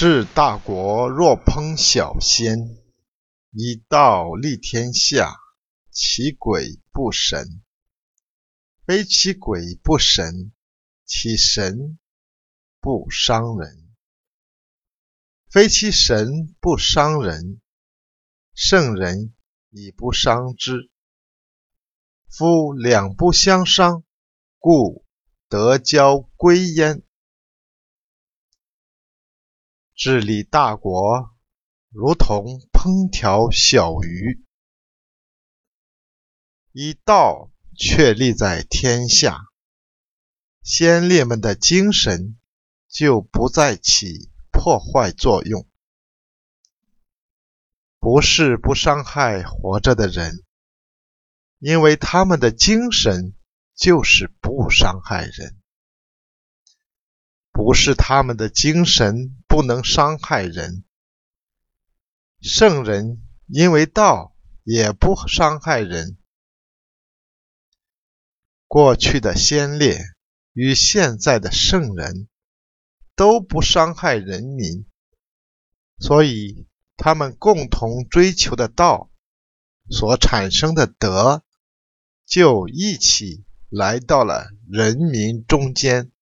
治大国若烹小鲜，以道立天下，其鬼不神。非其鬼不神，其神不伤人。非其神不伤人，圣人以不伤之。夫两不相伤，故得交归焉。治理大国，如同烹调小鱼，以道确立在天下，先烈们的精神就不再起破坏作用。不是不伤害活着的人。因为他们的精神就是不伤害人，不是他们的精神不能伤害人。圣人因为道也不伤害人。过去的先烈与现在的圣人都不伤害人民，所以他们共同追求的道所产生的德。就一起来到了人民中间。